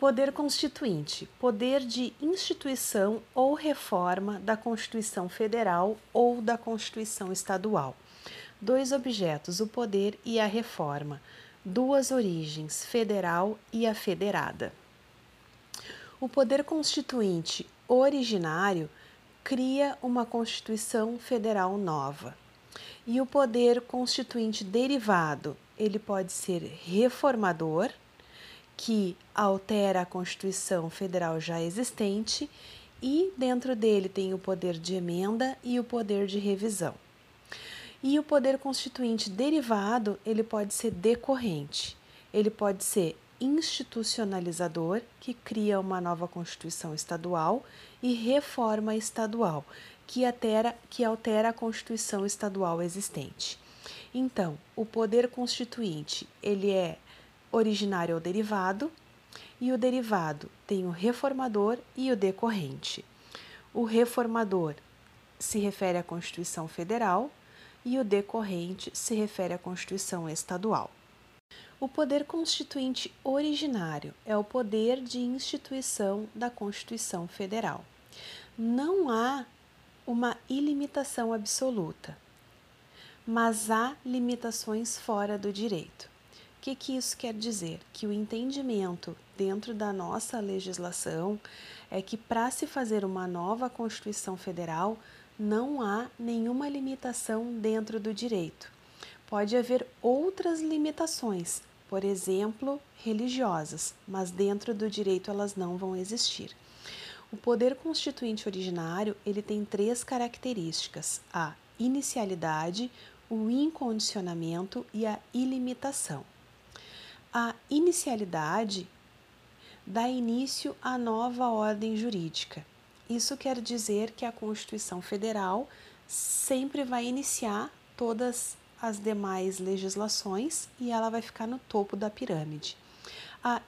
Poder constituinte, poder de instituição ou reforma da Constituição Federal ou da Constituição Estadual. Dois objetos, o poder e a reforma. Duas origens, federal e a federada. O poder constituinte originário cria uma Constituição Federal nova. E o poder constituinte derivado, ele pode ser reformador, que altera a Constituição Federal já existente e dentro dele tem o poder de emenda e o poder de revisão. E o poder constituinte derivado, ele pode ser decorrente. Ele pode ser institucionalizador, que cria uma nova Constituição estadual, e reforma estadual, que altera, que altera a Constituição estadual existente. Então, o poder constituinte, ele é originário ou derivado, e o derivado tem o reformador e o decorrente. O reformador se refere à Constituição Federal e o decorrente se refere à Constituição Estadual. O poder constituinte originário é o poder de instituição da Constituição Federal. Não há uma ilimitação absoluta, mas há limitações fora do direito. O que, que isso quer dizer? Que o entendimento dentro da nossa legislação é que para se fazer uma nova Constituição Federal não há nenhuma limitação dentro do direito. Pode haver outras limitações, por exemplo, religiosas, mas dentro do direito elas não vão existir. O poder constituinte originário, ele tem três características: a inicialidade, o incondicionamento e a ilimitação. A inicialidade dá início à nova ordem jurídica. Isso quer dizer que a Constituição Federal sempre vai iniciar todas as demais legislações e ela vai ficar no topo da pirâmide.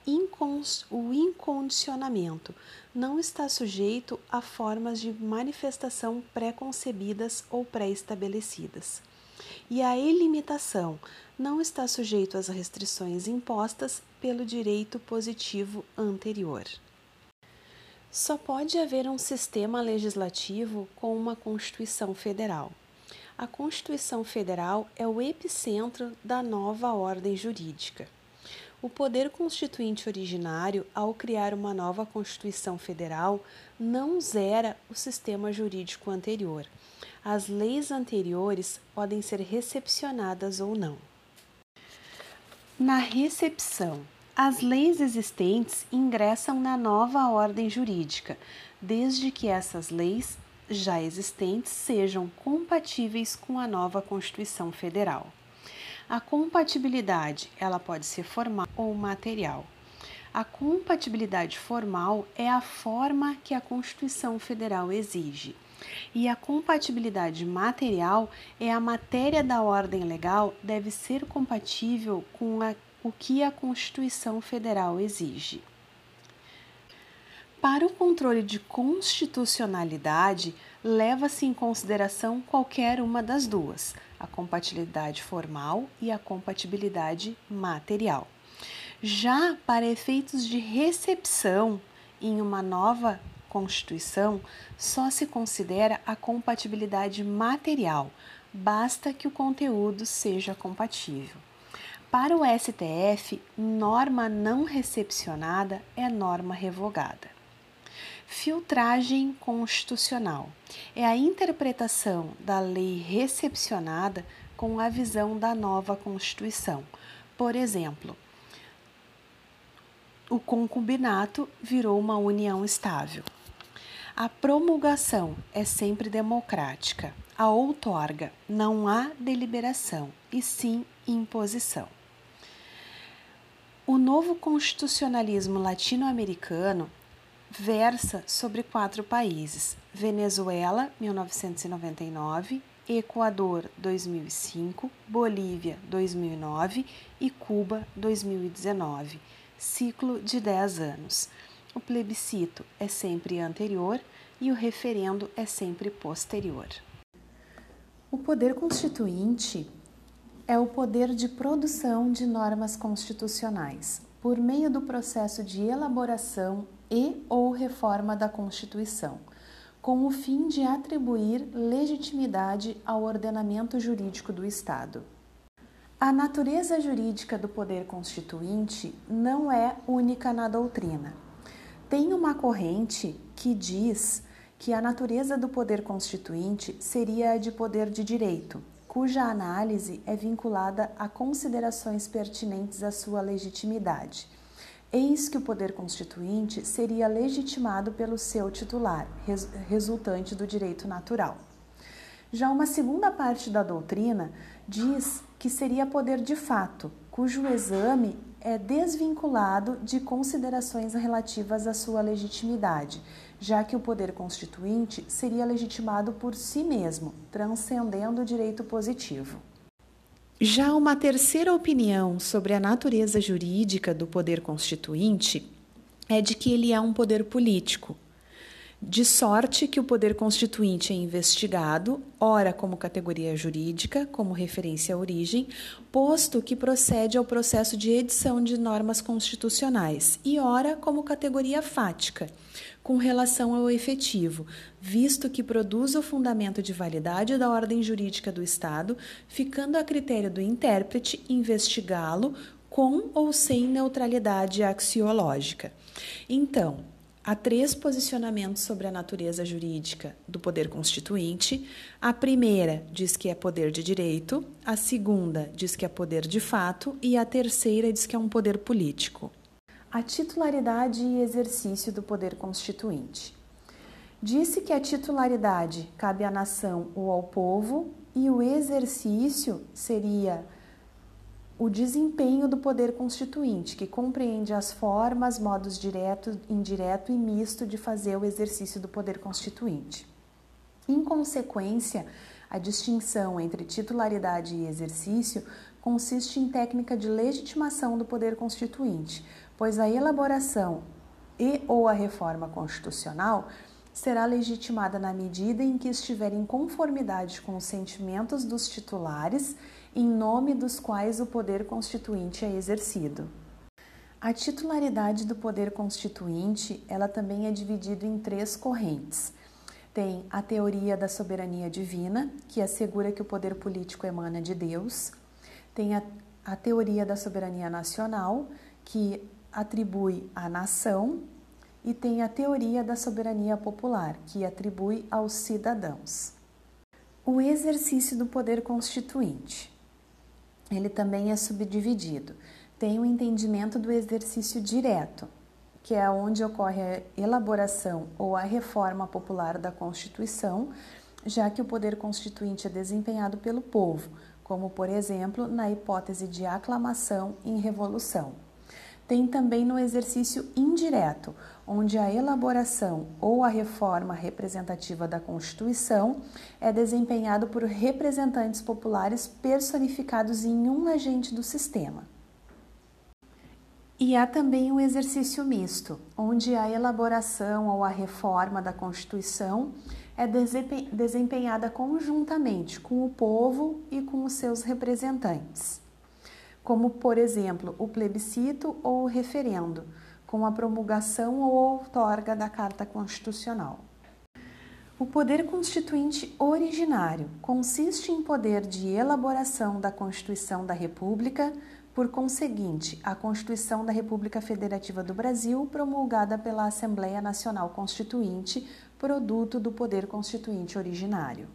Incons, o incondicionamento não está sujeito a formas de manifestação pré-concebidas ou pré-estabelecidas. E a ilimitação não está sujeito às restrições impostas pelo direito positivo anterior. Só pode haver um sistema legislativo com uma Constituição Federal. A Constituição Federal é o epicentro da nova ordem jurídica. O poder constituinte originário, ao criar uma nova Constituição Federal, não zera o sistema jurídico anterior. As leis anteriores podem ser recepcionadas ou não. Na recepção, as leis existentes ingressam na nova ordem jurídica, desde que essas leis já existentes sejam compatíveis com a nova Constituição Federal. A compatibilidade, ela pode ser formal ou material. A compatibilidade formal é a forma que a Constituição Federal exige. E a compatibilidade material é a matéria da ordem legal deve ser compatível com a, o que a Constituição Federal exige. Para o controle de constitucionalidade, leva-se em consideração qualquer uma das duas, a compatibilidade formal e a compatibilidade material. Já para efeitos de recepção em uma nova Constituição, só se considera a compatibilidade material, basta que o conteúdo seja compatível. Para o STF, norma não recepcionada é norma revogada. Filtragem constitucional é a interpretação da lei recepcionada com a visão da nova Constituição. Por exemplo, o concubinato virou uma união estável. A promulgação é sempre democrática. A outorga não há deliberação, e sim imposição. O novo constitucionalismo latino-americano versa sobre quatro países: Venezuela, 1999, Equador, 2005, Bolívia, 2009 e Cuba, 2019. Ciclo de 10 anos. O plebiscito é sempre anterior e o referendo é sempre posterior. O poder constituinte é o poder de produção de normas constitucionais. por meio do processo de elaboração e ou reforma da Constituição, com o fim de atribuir legitimidade ao ordenamento jurídico do Estado. A natureza jurídica do poder constituinte não é única na doutrina. Tem uma corrente que diz que a natureza do poder constituinte seria a de poder de direito, cuja análise é vinculada a considerações pertinentes à sua legitimidade. Eis que o poder constituinte seria legitimado pelo seu titular, res resultante do direito natural. Já uma segunda parte da doutrina diz que seria poder de fato, cujo exame é desvinculado de considerações relativas à sua legitimidade, já que o poder constituinte seria legitimado por si mesmo, transcendendo o direito positivo. Já uma terceira opinião sobre a natureza jurídica do poder constituinte é de que ele é um poder político, de sorte que o poder constituinte é investigado, ora como categoria jurídica, como referência à origem, posto que procede ao processo de edição de normas constitucionais, e ora como categoria fática, com relação ao efetivo, visto que produz o fundamento de validade da ordem jurídica do Estado, ficando a critério do intérprete investigá-lo com ou sem neutralidade axiológica. Então, Há três posicionamentos sobre a natureza jurídica do poder constituinte. A primeira diz que é poder de direito, a segunda diz que é poder de fato e a terceira diz que é um poder político. A titularidade e exercício do poder constituinte. Disse que a titularidade cabe à nação ou ao povo e o exercício seria o desempenho do poder constituinte, que compreende as formas, modos direto, indireto e misto de fazer o exercício do poder constituinte. Em consequência, a distinção entre titularidade e exercício consiste em técnica de legitimação do poder constituinte, pois a elaboração e ou a reforma constitucional será legitimada na medida em que estiver em conformidade com os sentimentos dos titulares em nome dos quais o poder constituinte é exercido. A titularidade do poder constituinte, ela também é dividida em três correntes. Tem a teoria da soberania divina, que assegura que o poder político emana de Deus. Tem a, a teoria da soberania nacional, que atribui à nação. E tem a teoria da soberania popular, que atribui aos cidadãos. O exercício do poder constituinte ele também é subdividido. Tem o entendimento do exercício direto, que é onde ocorre a elaboração ou a reforma popular da Constituição, já que o poder constituinte é desempenhado pelo povo, como por exemplo na hipótese de aclamação em revolução. Tem também no exercício indireto, onde a elaboração ou a reforma representativa da Constituição é desempenhado por representantes populares personificados em um agente do sistema. E há também o exercício misto, onde a elaboração ou a reforma da Constituição é desempenhada conjuntamente com o povo e com os seus representantes, como, por exemplo, o plebiscito ou o referendo com a promulgação ou outorga da Carta Constitucional. O poder constituinte originário consiste em poder de elaboração da Constituição da República, por conseguinte, a Constituição da República Federativa do Brasil, promulgada pela Assembleia Nacional Constituinte, produto do poder constituinte originário.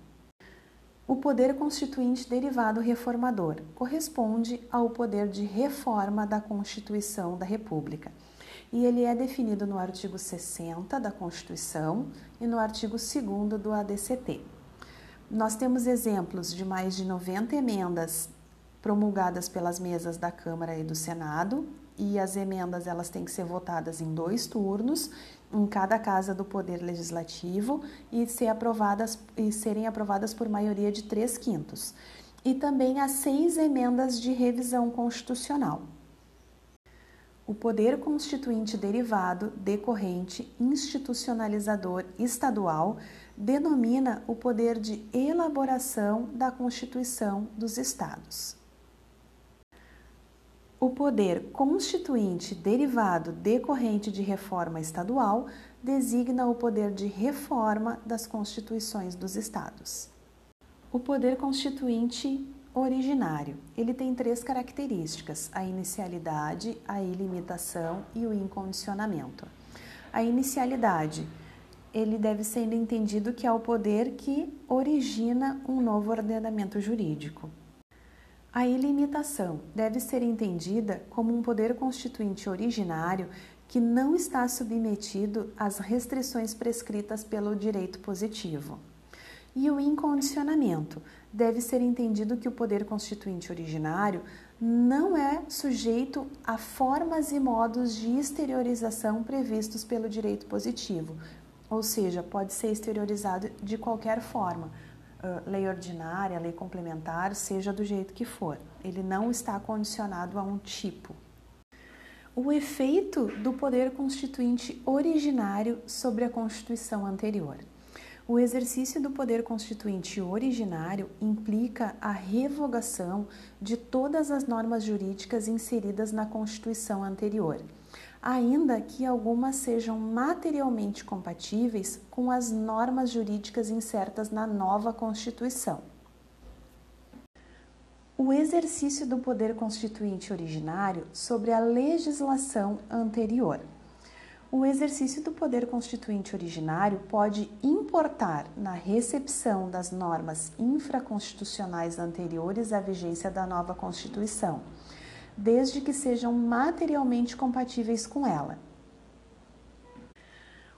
O poder constituinte derivado reformador corresponde ao poder de reforma da Constituição da República e ele é definido no artigo 60 da Constituição e no artigo 2 do ADCT. Nós temos exemplos de mais de 90 emendas promulgadas pelas mesas da Câmara e do Senado, e as emendas elas têm que ser votadas em dois turnos em cada casa do Poder Legislativo e, ser aprovadas, e serem aprovadas por maioria de três quintos. E também as seis emendas de revisão constitucional o poder constituinte derivado, decorrente, institucionalizador estadual denomina o poder de elaboração da Constituição dos Estados. O poder constituinte derivado decorrente de reforma estadual designa o poder de reforma das constituições dos estados. O poder constituinte originário, ele tem três características: a inicialidade, a ilimitação e o incondicionamento. A inicialidade, ele deve ser entendido que é o poder que origina um novo ordenamento jurídico. A ilimitação deve ser entendida como um poder constituinte originário que não está submetido às restrições prescritas pelo direito positivo. E o incondicionamento deve ser entendido que o poder constituinte originário não é sujeito a formas e modos de exteriorização previstos pelo direito positivo, ou seja, pode ser exteriorizado de qualquer forma lei ordinária, lei complementar, seja do jeito que for. Ele não está condicionado a um tipo. O efeito do poder constituinte originário sobre a Constituição anterior. O exercício do poder constituinte originário implica a revogação de todas as normas jurídicas inseridas na Constituição anterior ainda que algumas sejam materialmente compatíveis com as normas jurídicas insertas na nova Constituição. O exercício do poder constituinte originário sobre a legislação anterior. O exercício do poder constituinte originário pode importar na recepção das normas infraconstitucionais anteriores à vigência da nova Constituição desde que sejam materialmente compatíveis com ela.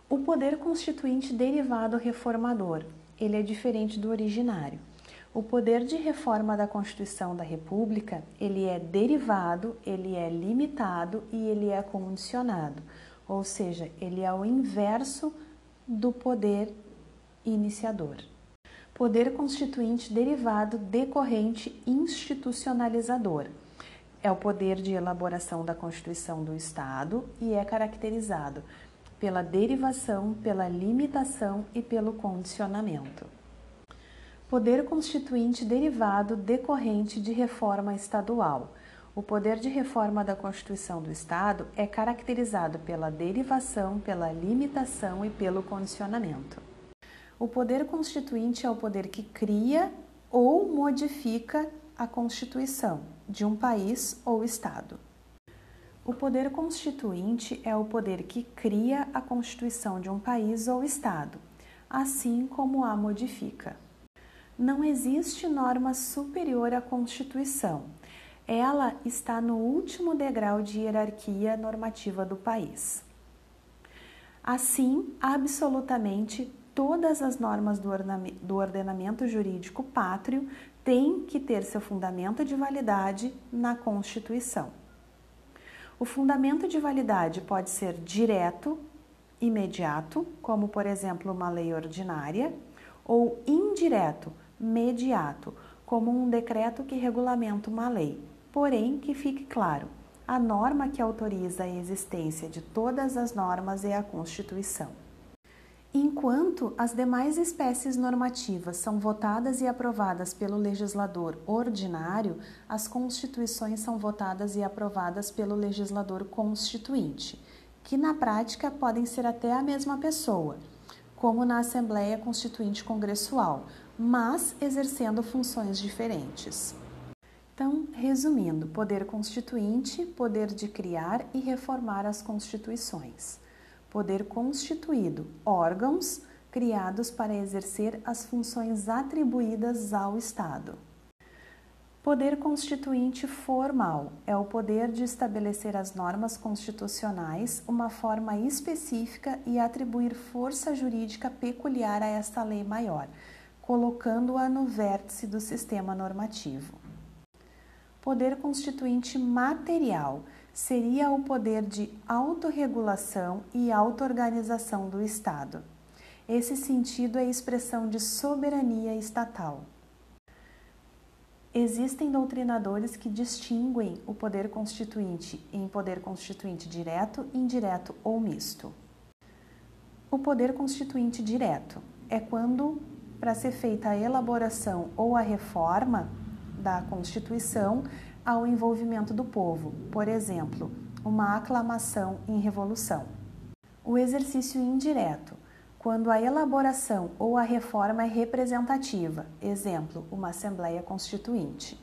O poder constituinte derivado reformador, ele é diferente do originário. O poder de reforma da Constituição da República, ele é derivado, ele é limitado e ele é condicionado, ou seja, ele é o inverso do poder iniciador. Poder constituinte derivado decorrente institucionalizador é o poder de elaboração da Constituição do Estado e é caracterizado pela derivação, pela limitação e pelo condicionamento. Poder constituinte derivado decorrente de reforma estadual. O poder de reforma da Constituição do Estado é caracterizado pela derivação, pela limitação e pelo condicionamento. O poder constituinte é o poder que cria ou modifica a Constituição de um país ou Estado. O poder constituinte é o poder que cria a Constituição de um país ou Estado, assim como a modifica. Não existe norma superior à Constituição. Ela está no último degrau de hierarquia normativa do país. Assim, absolutamente todas as normas do ordenamento jurídico pátrio têm que ter seu fundamento de validade na Constituição. O fundamento de validade pode ser direto, imediato, como por exemplo uma lei ordinária, ou indireto, mediato, como um decreto que regulamenta uma lei. Porém, que fique claro, a norma que autoriza a existência de todas as normas é a Constituição. Enquanto as demais espécies normativas são votadas e aprovadas pelo legislador ordinário, as constituições são votadas e aprovadas pelo legislador constituinte, que na prática podem ser até a mesma pessoa, como na Assembleia Constituinte Congressual, mas exercendo funções diferentes. Então, resumindo, poder constituinte, poder de criar e reformar as constituições poder constituído, órgãos criados para exercer as funções atribuídas ao Estado. Poder constituinte formal é o poder de estabelecer as normas constitucionais, uma forma específica e atribuir força jurídica peculiar a esta lei maior, colocando-a no vértice do sistema normativo. Poder constituinte material seria o poder de autorregulação e auto-organização do Estado. Esse sentido é expressão de soberania estatal. Existem doutrinadores que distinguem o poder constituinte em poder constituinte direto, indireto ou misto. O poder constituinte direto é quando, para ser feita a elaboração ou a reforma da Constituição, ao envolvimento do povo, por exemplo, uma aclamação em revolução. O exercício indireto, quando a elaboração ou a reforma é representativa, exemplo, uma Assembleia Constituinte.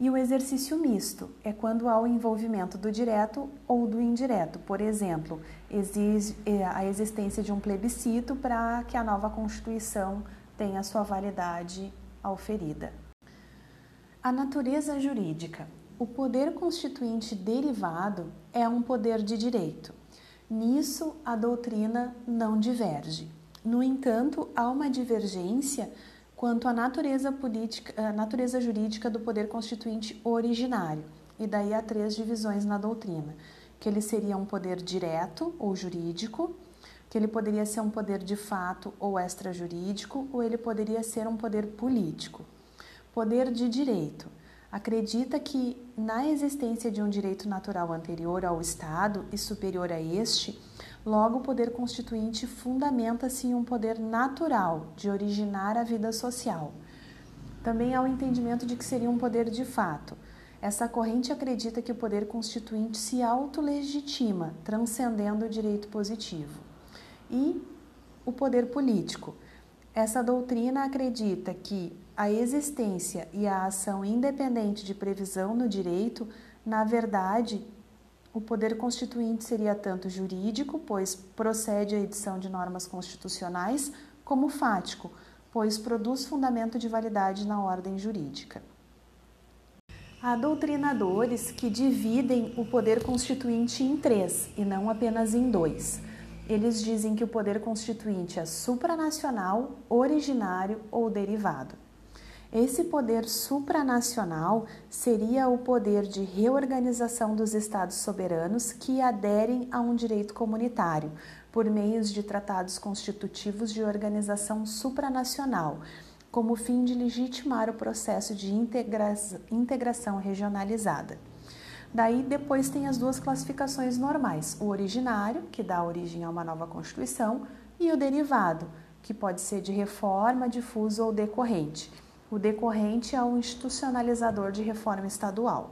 E o exercício misto é quando há o envolvimento do direto ou do indireto. Por exemplo, exige é, a existência de um plebiscito para que a nova Constituição tenha sua validade auferida. A natureza jurídica. O poder constituinte derivado é um poder de direito. Nisso, a doutrina não diverge. No entanto, há uma divergência quanto à natureza, política, à natureza jurídica do poder constituinte originário, e daí há três divisões na doutrina: que ele seria um poder direto ou jurídico, que ele poderia ser um poder de fato ou extrajurídico, ou ele poderia ser um poder político. Poder de direito acredita que na existência de um direito natural anterior ao Estado e superior a este, Logo, o poder constituinte fundamenta-se em um poder natural de originar a vida social. Também há o entendimento de que seria um poder de fato. Essa corrente acredita que o poder constituinte se autolegitima, transcendendo o direito positivo. E o poder político. Essa doutrina acredita que a existência e a ação independente de previsão no direito, na verdade, o poder constituinte seria tanto jurídico, pois procede à edição de normas constitucionais, como fático, pois produz fundamento de validade na ordem jurídica. Há doutrinadores que dividem o poder constituinte em três e não apenas em dois. Eles dizem que o poder constituinte é supranacional, originário ou derivado. Esse poder supranacional seria o poder de reorganização dos Estados soberanos que aderem a um direito comunitário, por meios de tratados constitutivos de organização supranacional, como fim de legitimar o processo de integra integração regionalizada. Daí depois tem as duas classificações normais: o originário, que dá origem a uma nova Constituição, e o derivado, que pode ser de reforma, difuso ou decorrente o decorrente ao institucionalizador de reforma estadual.